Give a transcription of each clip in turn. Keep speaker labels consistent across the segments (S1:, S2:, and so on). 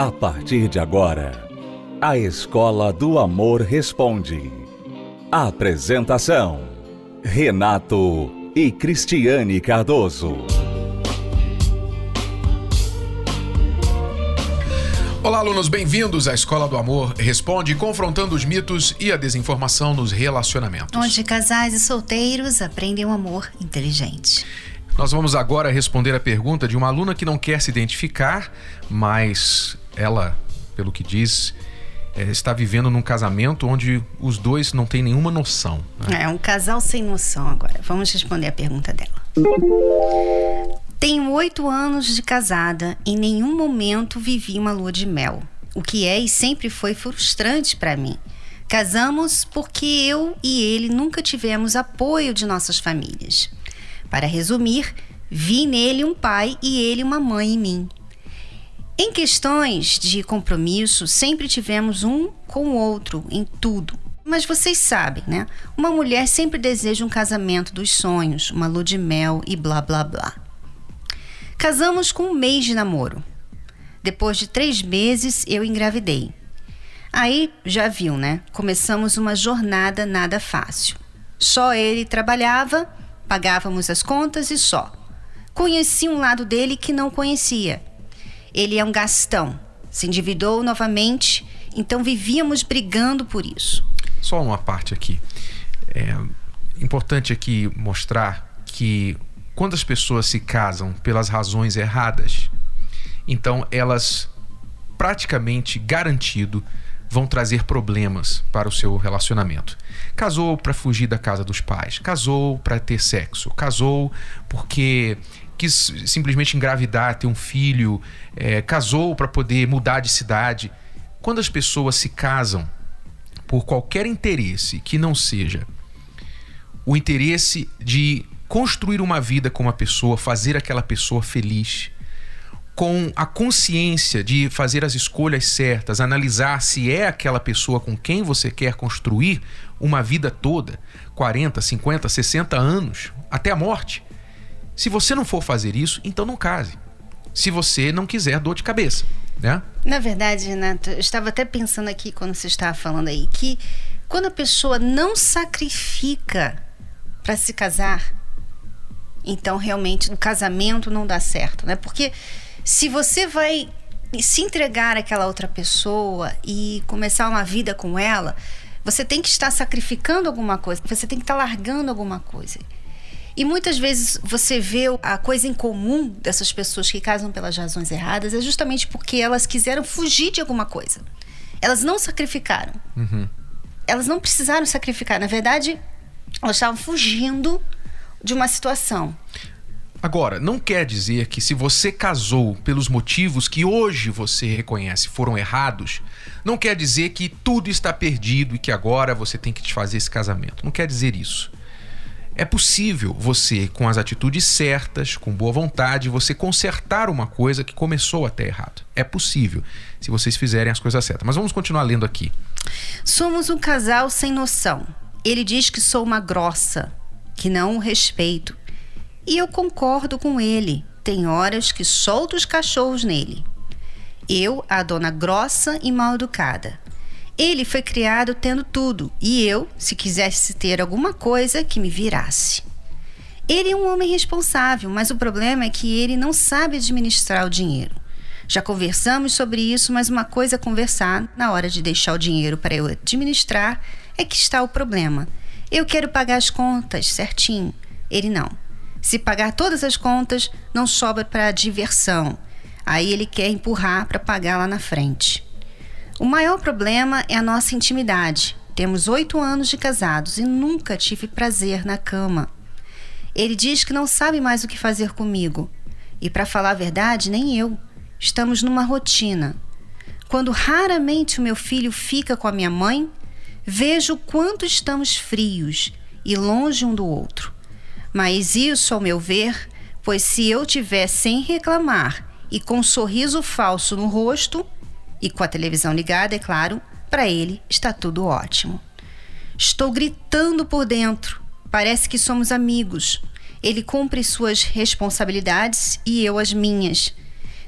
S1: A partir de agora, a Escola do Amor Responde. Apresentação: Renato e Cristiane Cardoso.
S2: Olá, alunos, bem-vindos à Escola do Amor Responde, confrontando os mitos e a desinformação nos relacionamentos.
S3: Onde casais e solteiros aprendem um amor inteligente.
S2: Nós vamos agora responder a pergunta de uma aluna que não quer se identificar, mas ela, pelo que diz, é, está vivendo num casamento onde os dois não têm nenhuma noção.
S3: Né? É um casal sem noção agora. Vamos responder a pergunta dela. Tenho oito anos de casada. Em nenhum momento vivi uma lua de mel, o que é e sempre foi frustrante para mim. Casamos porque eu e ele nunca tivemos apoio de nossas famílias. Para resumir, vi nele um pai e ele uma mãe em mim. Em questões de compromisso, sempre tivemos um com o outro em tudo. Mas vocês sabem, né? Uma mulher sempre deseja um casamento dos sonhos, uma lua de mel e blá blá blá. Casamos com um mês de namoro. Depois de três meses, eu engravidei. Aí, já viu, né? Começamos uma jornada nada fácil. Só ele trabalhava Pagávamos as contas e só. Conheci um lado dele que não conhecia. Ele é um gastão. Se endividou novamente, então vivíamos brigando por isso.
S2: Só uma parte aqui. É importante aqui mostrar que quando as pessoas se casam pelas razões erradas, então elas praticamente garantido vão trazer problemas para o seu relacionamento. Casou para fugir da casa dos pais, casou para ter sexo, casou porque quis simplesmente engravidar, ter um filho, é, casou para poder mudar de cidade. Quando as pessoas se casam por qualquer interesse que não seja o interesse de construir uma vida com uma pessoa, fazer aquela pessoa feliz, com a consciência de fazer as escolhas certas, analisar se é aquela pessoa com quem você quer construir uma vida toda 40, 50, 60 anos até a morte. Se você não for fazer isso, então não case. Se você não quiser dor de cabeça, né?
S3: Na verdade, Renato, eu estava até pensando aqui quando você estava falando aí que quando a pessoa não sacrifica para se casar, então realmente o casamento não dá certo, né? Porque se você vai se entregar àquela outra pessoa e começar uma vida com ela, você tem que estar sacrificando alguma coisa, você tem que estar largando alguma coisa. E muitas vezes você vê a coisa em comum dessas pessoas que casam pelas razões erradas é justamente porque elas quiseram fugir de alguma coisa. Elas não sacrificaram. Uhum. Elas não precisaram sacrificar. Na verdade, elas estavam fugindo de uma situação.
S2: Agora, não quer dizer que se você casou pelos motivos que hoje você reconhece foram errados, não quer dizer que tudo está perdido e que agora você tem que desfazer esse casamento. Não quer dizer isso. É possível você, com as atitudes certas, com boa vontade, você consertar uma coisa que começou até errado. É possível, se vocês fizerem as coisas certas. Mas vamos continuar lendo aqui.
S3: Somos um casal sem noção. Ele diz que sou uma grossa, que não o respeito e eu concordo com ele. Tem horas que solto os cachorros nele. Eu, a dona grossa e mal educada. Ele foi criado tendo tudo, e eu, se quisesse ter alguma coisa, que me virasse. Ele é um homem responsável, mas o problema é que ele não sabe administrar o dinheiro. Já conversamos sobre isso, mas uma coisa é conversar na hora de deixar o dinheiro para eu administrar é que está o problema. Eu quero pagar as contas certinho, ele não. Se pagar todas as contas, não sobra para diversão. Aí ele quer empurrar para pagar lá na frente. O maior problema é a nossa intimidade. Temos oito anos de casados e nunca tive prazer na cama. Ele diz que não sabe mais o que fazer comigo. E para falar a verdade, nem eu. Estamos numa rotina. Quando raramente o meu filho fica com a minha mãe, vejo o quanto estamos frios e longe um do outro. Mas isso, ao meu ver, pois se eu tiver sem reclamar e com um sorriso falso no rosto, e com a televisão ligada, é claro, para ele está tudo ótimo. Estou gritando por dentro. Parece que somos amigos. Ele cumpre suas responsabilidades e eu as minhas.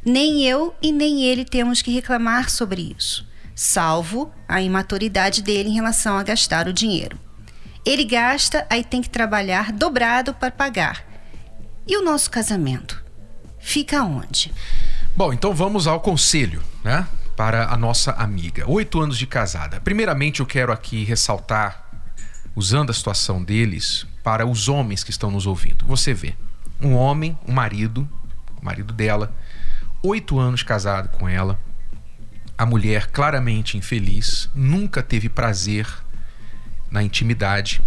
S3: Nem eu e nem ele temos que reclamar sobre isso, salvo a imaturidade dele em relação a gastar o dinheiro. Ele gasta, aí tem que trabalhar dobrado para pagar. E o nosso casamento? Fica onde?
S2: Bom, então vamos ao conselho, né? Para a nossa amiga. Oito anos de casada. Primeiramente, eu quero aqui ressaltar, usando a situação deles, para os homens que estão nos ouvindo. Você vê, um homem, um marido, o marido dela, oito anos casado com ela, a mulher claramente infeliz, nunca teve prazer na intimidade.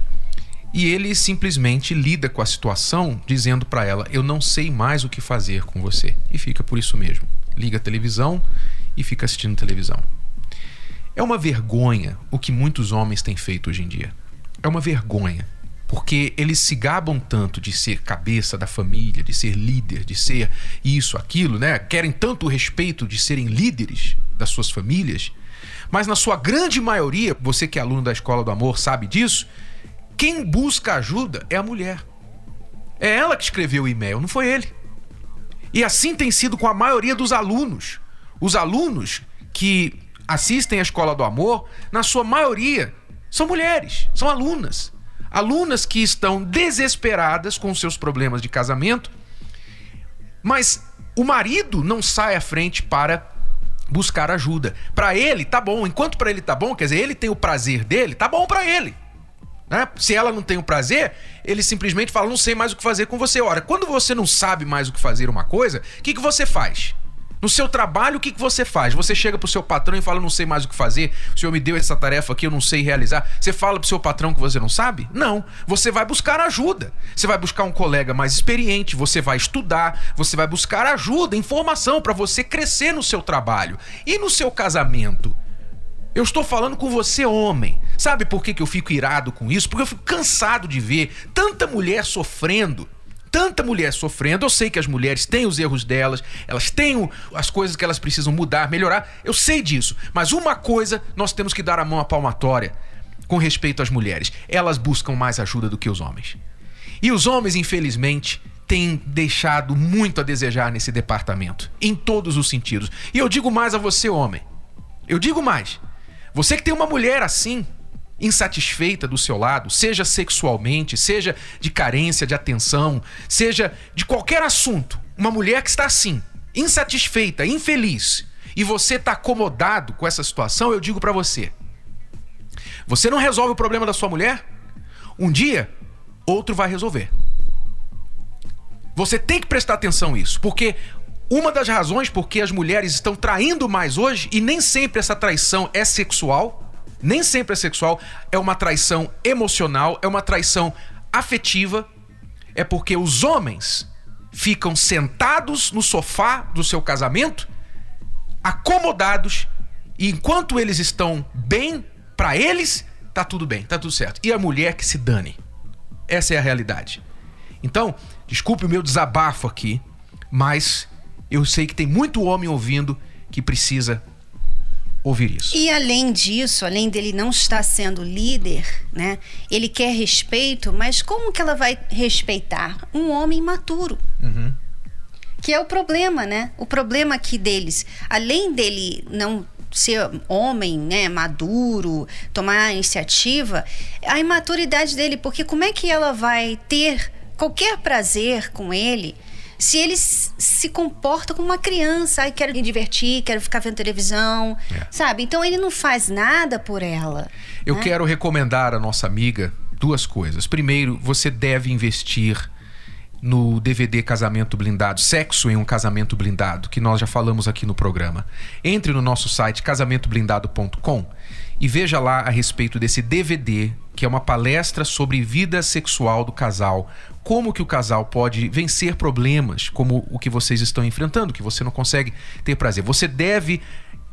S2: E ele simplesmente lida com a situação dizendo para ela: Eu não sei mais o que fazer com você. E fica por isso mesmo. Liga a televisão e fica assistindo televisão. É uma vergonha o que muitos homens têm feito hoje em dia. É uma vergonha. Porque eles se gabam tanto de ser cabeça da família, de ser líder, de ser isso, aquilo, né? Querem tanto o respeito de serem líderes das suas famílias, mas na sua grande maioria, você que é aluno da Escola do Amor sabe disso, quem busca ajuda é a mulher. É ela que escreveu o e-mail, não foi ele. E assim tem sido com a maioria dos alunos. Os alunos que assistem à Escola do Amor, na sua maioria, são mulheres, são alunas. Alunas que estão desesperadas com seus problemas de casamento, mas o marido não sai à frente para buscar ajuda. Para ele tá bom, enquanto para ele tá bom, quer dizer, ele tem o prazer dele, tá bom para ele. Né? Se ela não tem o prazer, ele simplesmente fala: não sei mais o que fazer com você. Ora, quando você não sabe mais o que fazer uma coisa, o que, que você faz? No seu trabalho, o que, que você faz? Você chega pro seu patrão e fala, não sei mais o que fazer, o senhor me deu essa tarefa aqui, eu não sei realizar. Você fala pro seu patrão que você não sabe? Não. Você vai buscar ajuda. Você vai buscar um colega mais experiente, você vai estudar, você vai buscar ajuda, informação para você crescer no seu trabalho. E no seu casamento? Eu estou falando com você, homem. Sabe por que, que eu fico irado com isso? Porque eu fico cansado de ver tanta mulher sofrendo tanta mulher sofrendo. Eu sei que as mulheres têm os erros delas, elas têm as coisas que elas precisam mudar, melhorar. Eu sei disso. Mas uma coisa nós temos que dar a mão à palmatória com respeito às mulheres: elas buscam mais ajuda do que os homens. E os homens, infelizmente, têm deixado muito a desejar nesse departamento, em todos os sentidos. E eu digo mais a você, homem. Eu digo mais. Você que tem uma mulher assim, insatisfeita do seu lado, seja sexualmente, seja de carência de atenção, seja de qualquer assunto, uma mulher que está assim, insatisfeita, infeliz, e você está acomodado com essa situação, eu digo para você: você não resolve o problema da sua mulher, um dia outro vai resolver. Você tem que prestar atenção nisso, porque uma das razões por que as mulheres estão traindo mais hoje, e nem sempre essa traição é sexual, nem sempre é sexual, é uma traição emocional, é uma traição afetiva, é porque os homens ficam sentados no sofá do seu casamento, acomodados, e enquanto eles estão bem para eles, tá tudo bem, tá tudo certo. E a mulher que se dane. Essa é a realidade. Então, desculpe o meu desabafo aqui, mas eu sei que tem muito homem ouvindo que precisa ouvir isso.
S3: E além disso, além dele não estar sendo líder, né? Ele quer respeito, mas como que ela vai respeitar um homem maturo? Uhum. Que é o problema, né? O problema aqui deles, além dele não ser homem, né, maduro, tomar iniciativa, a imaturidade dele, porque como é que ela vai ter qualquer prazer com ele se ele se comporta como uma criança, ai, quero me divertir, quero ficar vendo televisão, é. sabe? Então ele não faz nada por ela.
S2: Eu né? quero recomendar à nossa amiga duas coisas. Primeiro, você deve investir no DVD Casamento Blindado, Sexo em um Casamento Blindado, que nós já falamos aqui no programa. Entre no nosso site casamentoblindado.com e veja lá a respeito desse DVD, que é uma palestra sobre vida sexual do casal, como que o casal pode vencer problemas como o que vocês estão enfrentando, que você não consegue ter prazer. Você deve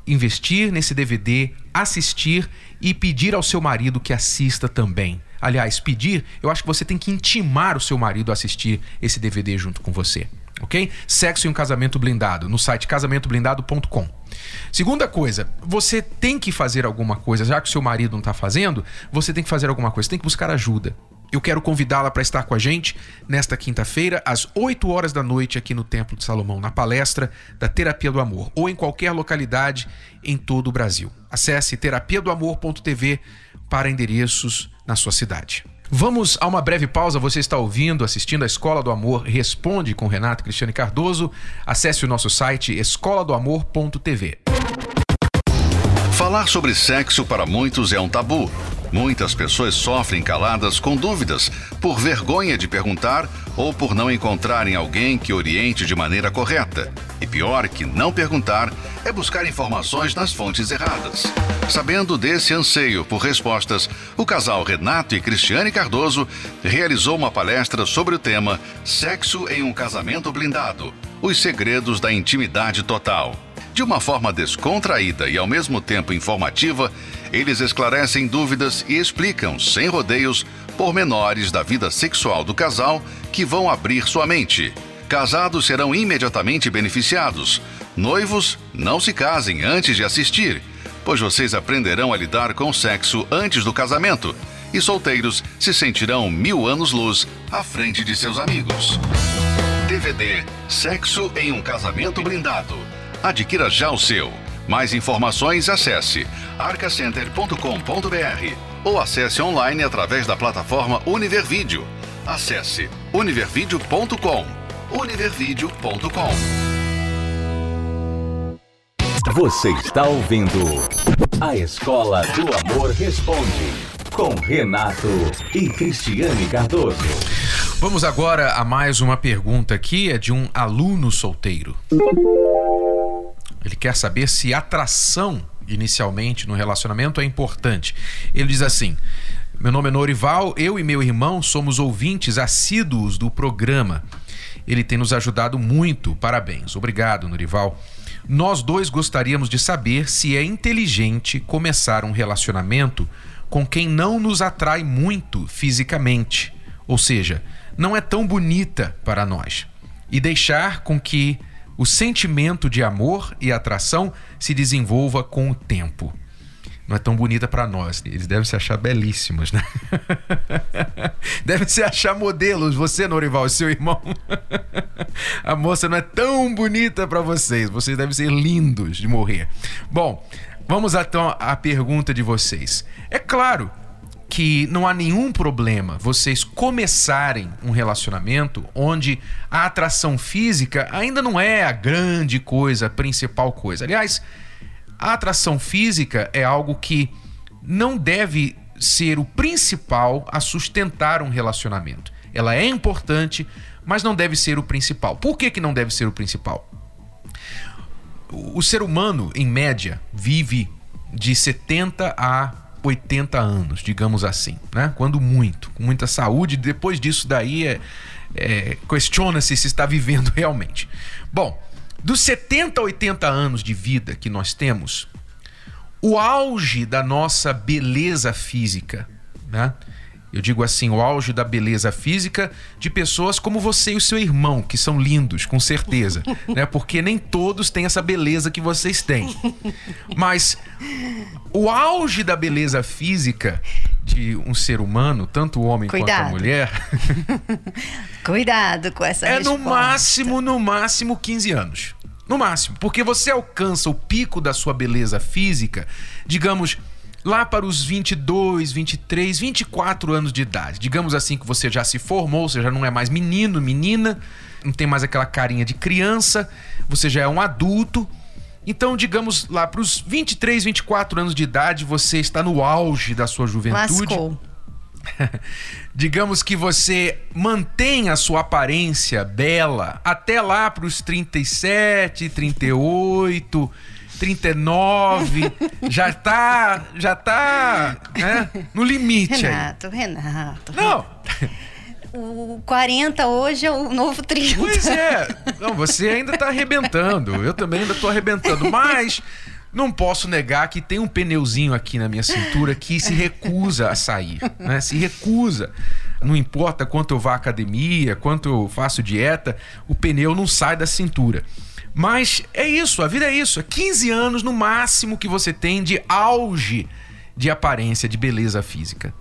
S2: investir nesse DVD, assistir e pedir ao seu marido que assista também. Aliás, pedir, eu acho que você tem que intimar o seu marido a assistir esse DVD junto com você ok? Sexo e um casamento blindado, no site casamentoblindado.com. Segunda coisa, você tem que fazer alguma coisa, já que o seu marido não está fazendo, você tem que fazer alguma coisa, tem que buscar ajuda. eu quero convidá-la para estar com a gente nesta quinta-feira, às 8 horas da noite, aqui no Templo de Salomão, na palestra da Terapia do Amor, ou em qualquer localidade em todo o Brasil. Acesse terapia do amor.tv para endereços na sua cidade. Vamos a uma breve pausa. Você está ouvindo, assistindo a Escola do Amor Responde com Renato Cristiane Cardoso. Acesse o nosso site escoladoamor.tv.
S4: Falar sobre sexo para muitos é um tabu. Muitas pessoas sofrem caladas com dúvidas, por vergonha de perguntar ou por não encontrarem alguém que oriente de maneira correta. E pior que não perguntar é buscar informações nas fontes erradas. Sabendo desse anseio por respostas, o casal Renato e Cristiane Cardoso realizou uma palestra sobre o tema Sexo em um Casamento Blindado Os Segredos da Intimidade Total. De uma forma descontraída e ao mesmo tempo informativa, eles esclarecem dúvidas e explicam, sem rodeios, pormenores da vida sexual do casal que vão abrir sua mente. Casados serão imediatamente beneficiados. Noivos, não se casem antes de assistir, pois vocês aprenderão a lidar com o sexo antes do casamento. E solteiros se sentirão mil anos-luz à frente de seus amigos. DVD Sexo em um Casamento Blindado. Adquira já o seu. Mais informações acesse arcacenter.com.br ou acesse online através da plataforma Univervídeo. Acesse univervideo.com. univervideo.com.
S1: Você está ouvindo A Escola do Amor Responde com Renato e Cristiane Cardoso.
S2: Vamos agora a mais uma pergunta aqui, é de um aluno solteiro. Ele quer saber se atração inicialmente no relacionamento é importante. Ele diz assim: Meu nome é Norival, eu e meu irmão somos ouvintes assíduos do programa. Ele tem nos ajudado muito. Parabéns. Obrigado, Norival. Nós dois gostaríamos de saber se é inteligente começar um relacionamento com quem não nos atrai muito fisicamente, ou seja, não é tão bonita para nós, e deixar com que o sentimento de amor e atração se desenvolva com o tempo. Não é tão bonita para nós. Eles devem se achar belíssimos, né? devem se achar modelos. Você, Norival, seu irmão. A moça não é tão bonita para vocês. Vocês devem ser lindos de morrer. Bom, vamos então à pergunta de vocês. É claro que não há nenhum problema vocês começarem um relacionamento onde a atração física ainda não é a grande coisa, a principal coisa. Aliás, a atração física é algo que não deve ser o principal a sustentar um relacionamento. Ela é importante, mas não deve ser o principal. Por que, que não deve ser o principal? O ser humano, em média, vive de 70 a 80 anos, digamos assim, né? Quando muito, com muita saúde. Depois disso daí é, é questiona-se se está vivendo realmente. Bom, dos 70 a 80 anos de vida que nós temos, o auge da nossa beleza física, né? Eu digo assim, o auge da beleza física de pessoas como você e o seu irmão, que são lindos, com certeza, né? Porque nem todos têm essa beleza que vocês têm. Mas o auge da beleza física de um ser humano, tanto o homem Cuidado. quanto a mulher.
S3: Cuidado com essa
S2: É
S3: resposta.
S2: no máximo, no máximo 15 anos. No máximo, porque você alcança o pico da sua beleza física, digamos, lá para os 22, 23, 24 anos de idade. Digamos assim que você já se formou, você já não é mais menino, menina, não tem mais aquela carinha de criança, você já é um adulto. Então, digamos lá para os 23, 24 anos de idade, você está no auge da sua juventude.
S3: Lascou.
S2: digamos que você mantém a sua aparência bela até lá para os 37, 38, 39, já tá, já tá, né, no limite
S3: Renato,
S2: aí.
S3: Renato.
S2: Não.
S3: O 40 hoje é o novo 30.
S2: Pois é. Não, você ainda tá arrebentando. Eu também ainda tô arrebentando, mas não posso negar que tem um pneuzinho aqui na minha cintura que se recusa a sair, né? Se recusa. Não importa quanto eu vá à academia, quanto eu faço dieta, o pneu não sai da cintura. Mas é isso, a vida é isso. É 15 anos no máximo que você tem de auge de aparência, de beleza física.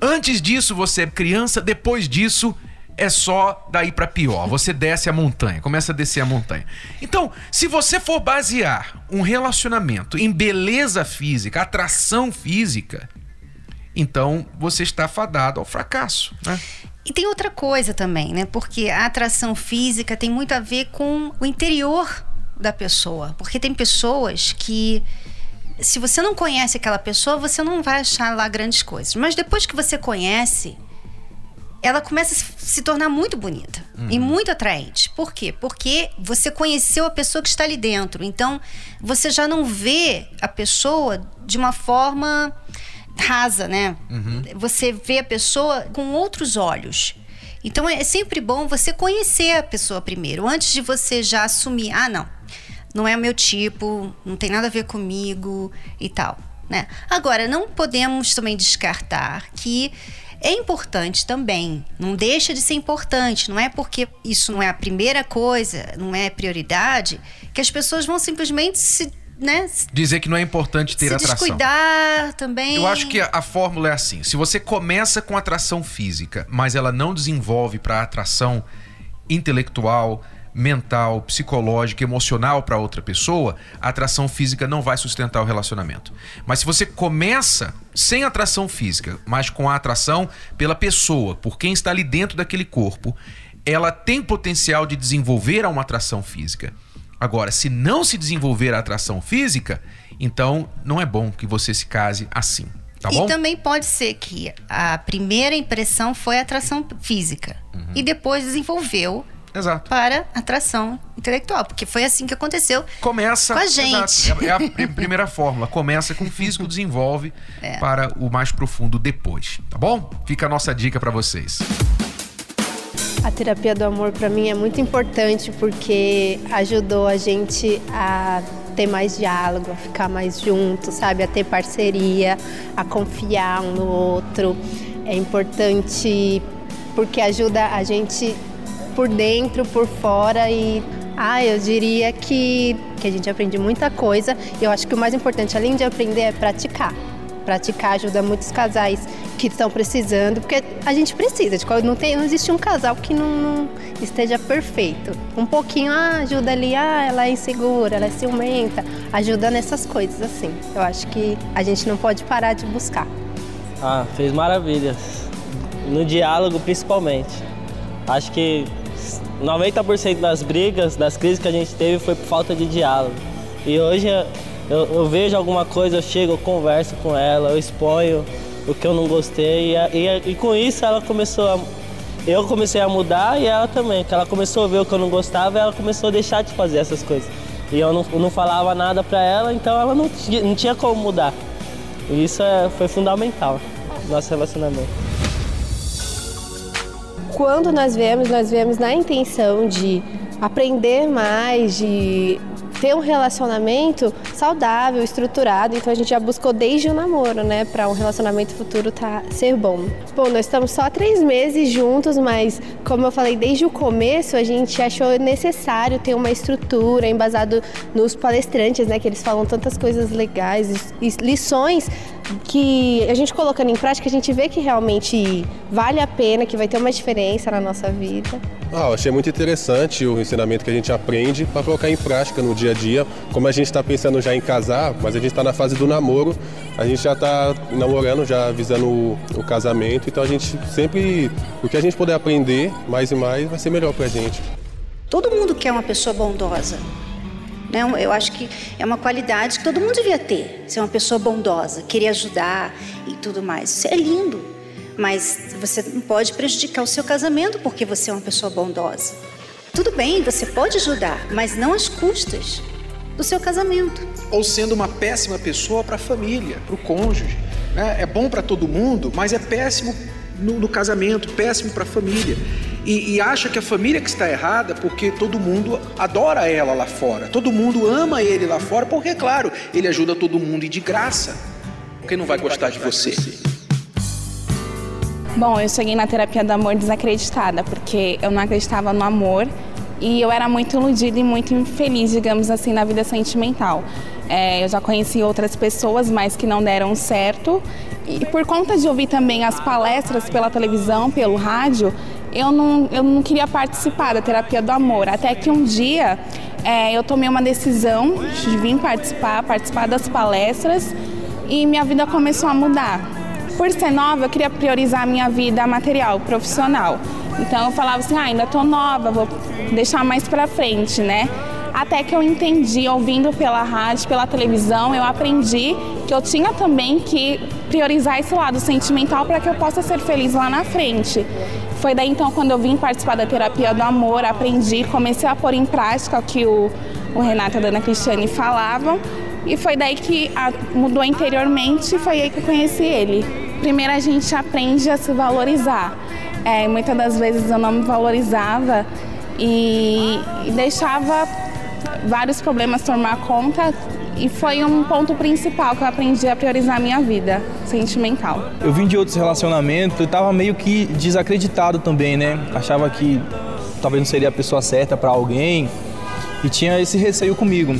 S2: Antes disso você é criança, depois disso é só daí para pior. Você desce a montanha, começa a descer a montanha. Então, se você for basear um relacionamento em beleza física, atração física, então você está fadado ao fracasso, né?
S3: E tem outra coisa também, né? Porque a atração física tem muito a ver com o interior da pessoa. Porque tem pessoas que, se você não conhece aquela pessoa, você não vai achar lá grandes coisas. Mas depois que você conhece, ela começa a se tornar muito bonita uhum. e muito atraente. Por quê? Porque você conheceu a pessoa que está ali dentro. Então, você já não vê a pessoa de uma forma rasa, né? Uhum. Você vê a pessoa com outros olhos. Então é sempre bom você conhecer a pessoa primeiro, antes de você já assumir, ah, não, não é o meu tipo, não tem nada a ver comigo e tal, né? Agora, não podemos também descartar que é importante também, não deixa de ser importante, não é porque isso não é a primeira coisa, não é prioridade, que as pessoas vão simplesmente se né?
S2: Dizer que não é importante ter
S3: se
S2: atração.
S3: Descuidar também.
S2: Eu acho que a, a, fórmula é assim: se você começa com atração física, mas ela não desenvolve para atração intelectual, mental, psicológica, emocional para outra pessoa, a atração física não vai sustentar o relacionamento. Mas se você começa sem atração física, mas com a atração pela pessoa, por quem está ali dentro daquele corpo, ela tem potencial de desenvolver uma atração física. Agora, se não se desenvolver a atração física, então não é bom que você se case assim. Tá
S3: e também pode ser que a primeira impressão foi atração física uhum. e depois desenvolveu
S2: Exato.
S3: para atração intelectual, porque foi assim que aconteceu
S2: Começa,
S3: com a gente.
S2: Exato, é, é a primeira fórmula. Começa com o físico, desenvolve é. para o mais profundo depois, tá bom? Fica a nossa dica para vocês.
S5: A terapia do amor para mim é muito importante porque ajudou a gente a ter mais diálogo, a ficar mais junto, sabe, a ter parceria, a confiar um no outro. É importante porque ajuda a gente por dentro, por fora e ah, eu diria que, que a gente aprende muita coisa. E eu acho que o mais importante, além de aprender, é praticar. Praticar ajuda muitos casais que estão precisando, porque a gente precisa, de, não, tem, não existe um casal que não, não esteja perfeito. Um pouquinho ah, ajuda ali, ah, ela é insegura, ela é ciumenta, ajuda nessas coisas assim. Eu acho que a gente não pode parar de buscar.
S6: Ah, fez maravilhas. No diálogo principalmente. Acho que 90% das brigas, das crises que a gente teve foi por falta de diálogo. E hoje eu, eu vejo alguma coisa, eu chego, eu converso com ela, eu exponho o que eu não gostei. E, e, e, com isso ela começou a. Eu comecei a mudar e ela também, que ela começou a ver o que eu não gostava e ela começou a deixar de fazer essas coisas. E eu não, não falava nada pra ela, então ela não, não tinha como mudar. E isso é, foi fundamental no nosso relacionamento.
S5: Quando nós viemos, nós viemos na intenção de aprender mais, de ter um relacionamento saudável, estruturado. Então a gente já buscou desde o namoro, né, para um relacionamento futuro tá ser bom. Bom, nós estamos só três meses juntos, mas como eu falei desde o começo, a gente achou necessário ter uma estrutura embasado nos palestrantes, né, que eles falam tantas coisas legais, lições que a gente colocando em prática, a gente vê que realmente vale a pena, que vai ter uma diferença na nossa vida.
S7: Ah, eu achei muito interessante o ensinamento que a gente aprende para colocar em prática no dia a dia. Como a gente está pensando já em casar, mas a gente está na fase do namoro, a gente já está namorando, já visando o, o, casamento, então a gente sempre, o que a gente puder aprender mais e mais, vai ser melhor para a gente.
S3: Todo mundo quer uma pessoa bondosa. Né? Eu acho que é uma qualidade que todo mundo devia ter, ser uma pessoa bondosa, querer ajudar e tudo mais. Isso é lindo, mas você não pode prejudicar o seu casamento porque você é uma pessoa bondosa. Tudo bem, você pode ajudar, mas não às custas do seu casamento.
S2: Ou sendo uma péssima pessoa para a família, para o cônjuge. Né? É bom para todo mundo, mas é péssimo no, no casamento, péssimo para a família e, e, acha que a família que está errada porque todo mundo adora ela lá fora, todo mundo ama ele lá fora, porque, é claro, ele ajuda todo mundo e de graça. Quem não vai gostar de você?
S8: Bom, eu cheguei na terapia do amor desacreditada, porque eu não acreditava no amor e eu era muito iludida e muito infeliz, digamos assim, na vida sentimental. É, eu já conheci outras pessoas, mas que não deram certo. E por conta de ouvir também as palestras pela televisão, pelo rádio, eu não, eu não queria participar da terapia do amor. Até que um dia é, eu tomei uma decisão de vir participar, participar das palestras e minha vida começou a mudar. Por ser nova, eu queria priorizar a minha vida material, profissional. Então eu falava assim, ah, ainda tô nova, vou deixar mais para frente, né? Até que eu entendi, ouvindo pela rádio, pela televisão, eu aprendi que eu tinha também que priorizar esse lado sentimental para que eu possa ser feliz lá na frente. Foi daí então quando eu vim participar da terapia do amor, aprendi, comecei a pôr em prática o que o, o Renato e a Dana Cristiane falavam. E foi daí que a, mudou interiormente, foi aí que eu conheci ele. Primeiro a gente aprende a se valorizar. É, muitas das vezes eu não me valorizava e, e deixava vários problemas tomar conta e foi um ponto principal que eu aprendi a priorizar a minha vida sentimental.
S9: Eu vim de outros relacionamentos e estava meio que desacreditado também, né? Achava que talvez não seria a pessoa certa para alguém e tinha esse receio comigo.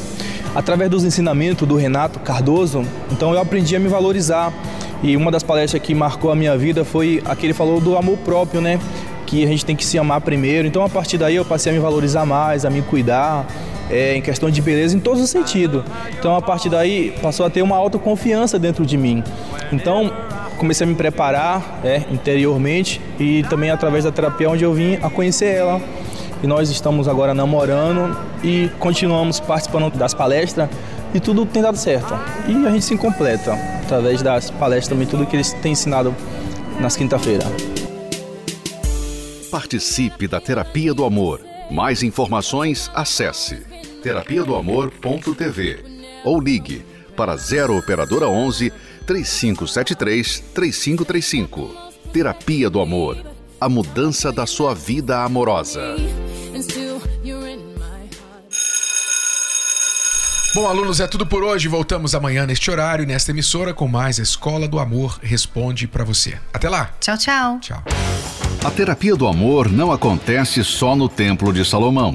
S9: Através dos ensinamentos do Renato Cardoso, então eu aprendi a me valorizar. E uma das palestras que marcou a minha vida foi a que ele falou do amor próprio, né? Que a gente tem que se amar primeiro. Então a partir daí eu passei a me valorizar mais, a me cuidar, é, em questão de beleza em todos os sentidos. Então a partir daí passou a ter uma autoconfiança dentro de mim. Então comecei a me preparar é, interiormente e também através da terapia onde eu vim a conhecer ela. E nós estamos agora namorando e continuamos participando das palestras e tudo tem dado certo. E a gente se completa através das palestras também, tudo que eles têm ensinado nas quinta-feira.
S4: Participe da Terapia do Amor. Mais informações, acesse terapia do amor.tv ou ligue para 0 operadora 11 3573 3535. Terapia do Amor. A mudança da sua vida amorosa.
S2: Bom, alunos, é tudo por hoje. Voltamos amanhã neste horário, nesta emissora, com mais Escola do Amor Responde para você. Até lá.
S3: Tchau, tchau.
S2: Tchau.
S4: A terapia do amor não acontece só no Templo de Salomão.